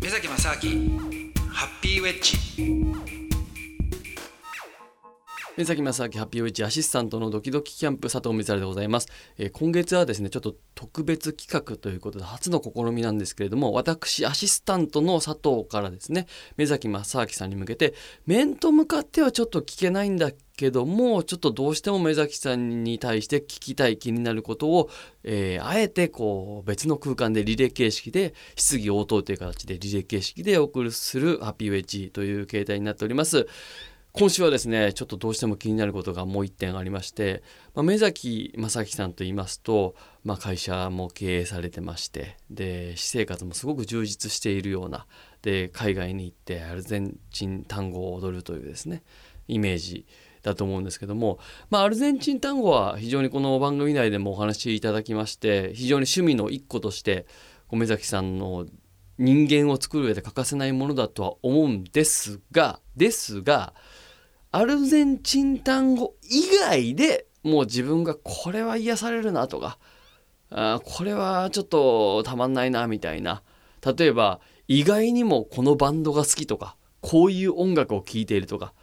目崎正明ハッピーウェッジ。目崎正明ハッピーウェッジアシスタントのドキドキキャンプ佐藤光でございます、えー、今月はですねちょっと特別企画ということで初の試みなんですけれども私アシスタントの佐藤からですね目崎正明さんに向けて面と向かってはちょっと聞けないんだけどもちょっとどうしても目崎さんに対して聞きたい気になることを、えー、あえてこう別の空間でリレー形式で質疑応答という形でリレー形式でお送りするハッピーウェッジという形態になっております。今週はですねちょっとどうしても気になることがもう一点ありまして、まあ、目崎正樹さんと言いますと、まあ、会社も経営されてましてで私生活もすごく充実しているようなで海外に行ってアルゼンチン単語を踊るというですねイメージだと思うんですけども、まあ、アルゼンチン単語は非常にこの番組内でもお話しいただきまして非常に趣味の一個として目崎さんの人間を作る上で欠かせないものだとは思うんですがですがアルゼンチン単語以外でもう自分がこれは癒されるなとかあこれはちょっとたまんないなみたいな例えば意外にもこのバンドが好きとかこういう音楽を聴いているとか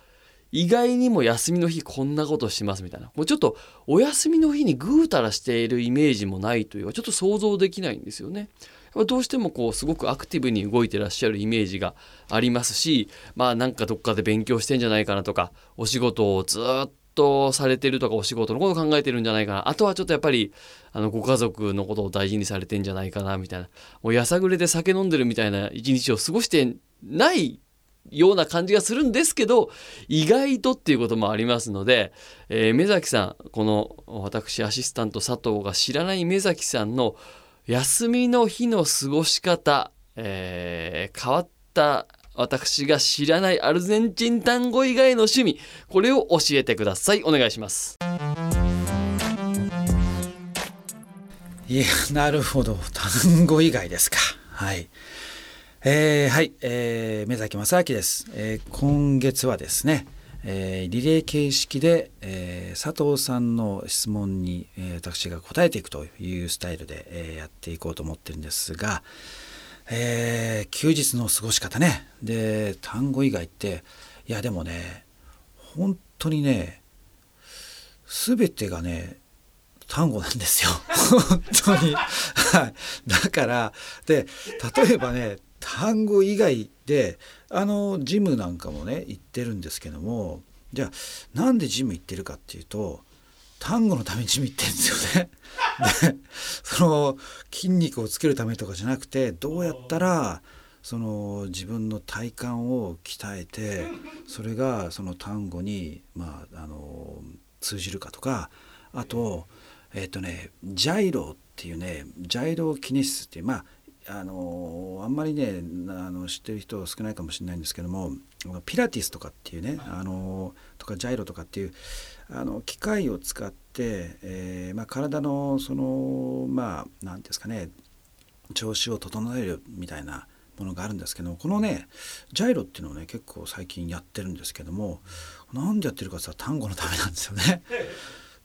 意外にも休みの日こんなことしますみたいなもうちょっとお休みの日にぐうたらしているイメージもないというかちょっと想像できないんですよね。どうしてもこうすごくアクティブに動いてらっしゃるイメージがありますしまあなんかどっかで勉強してんじゃないかなとかお仕事をずっとされてるとかお仕事のことを考えてるんじゃないかな。あとはちょっとやっぱりあのご家族のことを大事にされてんじゃないかなみたいな。もうやさぐれで酒飲んでるみたいな一日を過ごしてないような感じがするんですけど意外とっていうこともありますので、えー、目崎さんこの私アシスタント佐藤が知らない目崎さんの休みの日の過ごし方、えー、変わった私が知らないアルゼンチン単語以外の趣味これを教えてください。お願いします。いやなるほど。単語以外ですか。はい。えー、はい、えー、目崎正明です、えー、今月はですねえー、リレー形式で、えー、佐藤さんの質問に、えー、私が答えていくというスタイルで、えやっていこうと思ってるんですが、え休日の過ごし方ね。で単語以外っていやでもね本当にね全てがね単語なんですよ。本当に。はい、だからで例えばね単語以外であのジムなんかもね行ってるんですけどもじゃあなんでジム行ってるかっていうと単語のためにジム行ってるんですよね。でその筋肉をつけるためとかじゃなくてどうやったらその自分の体幹を鍛えてそれがその単語に、まあ、あの通じるかとかあとえっ、ー、とねジャイロっていうねジャイロキネシスっていうまああのあんまりねあの知ってる人少ないかもしれないんですけどもピラティスとかっていうねあのとかジャイロとかっていうあの機械を使って、えーまあ、体のそのまあ何ですかね調子を整えるみたいなものがあるんですけどもこのねジャイロっていうのをね結構最近やってるんですけどもなんでやってるかって言ったら単語のためなんですよね。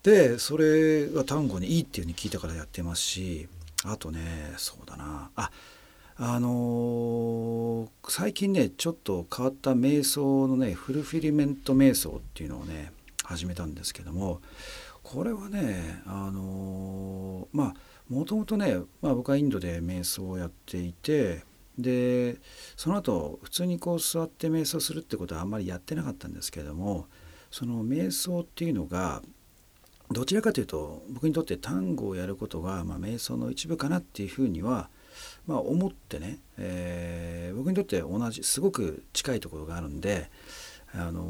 でそれが単語にいいっていうふうに聞いたからやってますしあとねそうだな。ああのー、最近ねちょっと変わった瞑想のねフルフィリメント瞑想っていうのをね始めたんですけどもこれはねあのー、まあもともとね、まあ、僕はインドで瞑想をやっていてでその後普通にこう座って瞑想するってことはあんまりやってなかったんですけどもその瞑想っていうのがどちらかというと僕にとって単語をやることが、まあ、瞑想の一部かなっていうふうには、まあ、思ってね、えー、僕にとって同じすごく近いところがあるんで、あの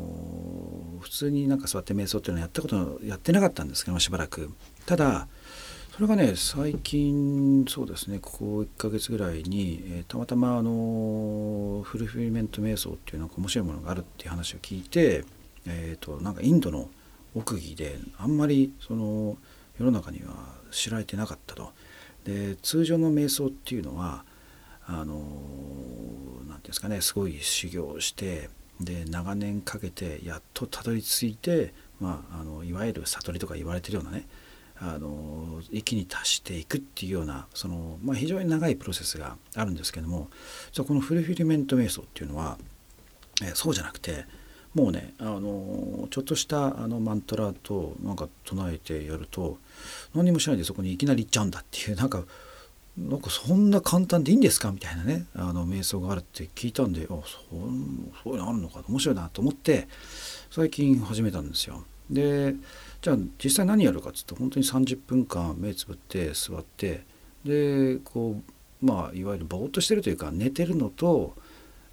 ー、普通になんか座って瞑想っていうのはやったことやってなかったんですけどしばらく。ただそれがね最近そうですねここ1ヶ月ぐらいに、えー、たまたまあのフルフィルメント瞑想っていうなんか面白いものがあるっていう話を聞いて、えーとなんかインドの奥義であんまりその世の中には知られてなかったと。で通常の瞑想っていうのはあの何て言うんですかねすごい修行をしてで長年かけてやっとたどり着いて、まあ、あのいわゆる悟りとか言われてるようなねあの域に達していくっていうようなその、まあ、非常に長いプロセスがあるんですけどもこのフルフィルメント瞑想っていうのは、え、そうじゃなくてもうねあのちょっとしたあのマントラとなんか唱えてやると何もしないでそこにいきなり行っちゃうんだっていうなんかなんかそんな簡単でいいんですかみたいなねあの瞑想があるって聞いたんであそそういうのあるのか面白いなと思って最近始めたんですよ。でじゃあ実際何やるかっつって本当に30分間目つぶって座ってでこうまあいわゆるぼーっとしてるというか寝てるのと、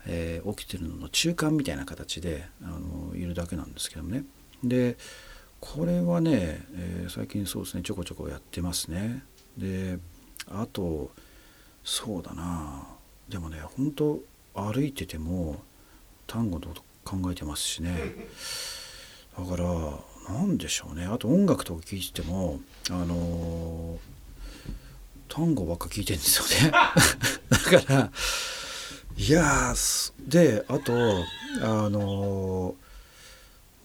えー、起きてるのの中間みたいな形であのいるだけなんですけどもね。でこれはね、えー、最近そうですねちょこちょこやってますね。であとそうだなでもね本当歩いてても単語のこと考えてますしねだから何でしょうねあと音楽とか聴いててもあの単語ばっか聴いてるんですよね だからいやであとあの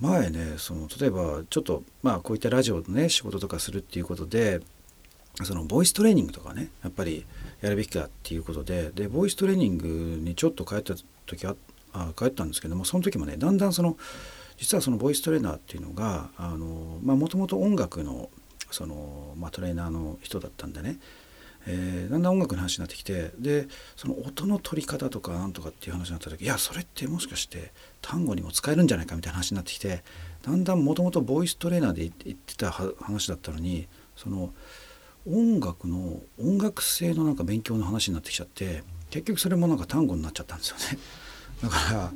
前ねその例えばちょっとまあこういったラジオのね仕事とかするっていうことでそのボイストレーニングとかねやっぱりやるべきかっていうことででボイストレーニングにちょっと帰った時ああ帰ったんですけどもその時もねだんだんその実はそのボイストレーナーっていうのがもともと音楽のその、まあ、トレーナーの人だったんでね、えー、だんだん音楽の話になってきてでその音の取り方とかなんとかっていう話になった時いやそれってもしかして単語にも使えるんじゃないかみたいな話になってきてだんだんもともとボイストレーナーで言ってた話だったのにその音楽の音楽性のなんか勉強の話になってきちゃって結局それもなんか単語になっちゃったんですよね。だから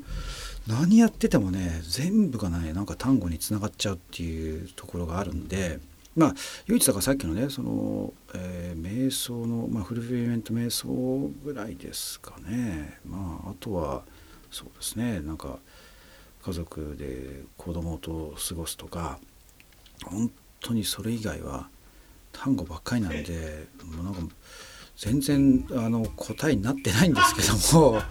何やっててもね全部がねなんか単語につながっちゃうっていうところがあるんでまあ唯一だからさっきのねその、えー、瞑想の、まあ、フルフィルメント瞑想ぐらいですかね。まああとはそうですねなんか家族で子供と過ごすとか本当にそれ以外は単語ばっかりなんでもうなんか全然あの答えになってないんですけども。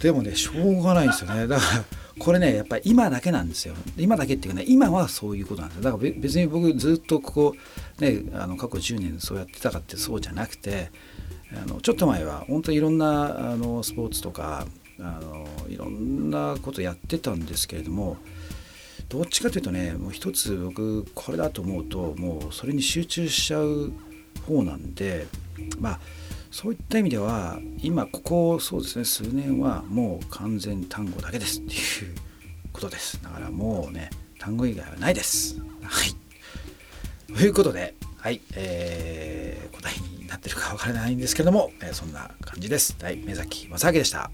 でもねしょうがないんですよね。だからこれねやっぱり今だけなんですよ。今だけっていうかね今はそういうことなんですよ。だから別に僕ずっとここねあの過去10年そうやってたかってそうじゃなくてあのちょっと前は本当にいろんなあのスポーツとかあのいろんなことやってたんですけれどもどっちかというとねもう一つ僕これだと思うともうそれに集中しちゃう方なんでまあそういった意味では今ここそうですね数年はもう完全単語だけですっていうことです。だからもうね単語以外はないです。はい。ということではい、えー、答えになってるか分からないんですけども、えー、そんな感じです。はい目崎正明でした。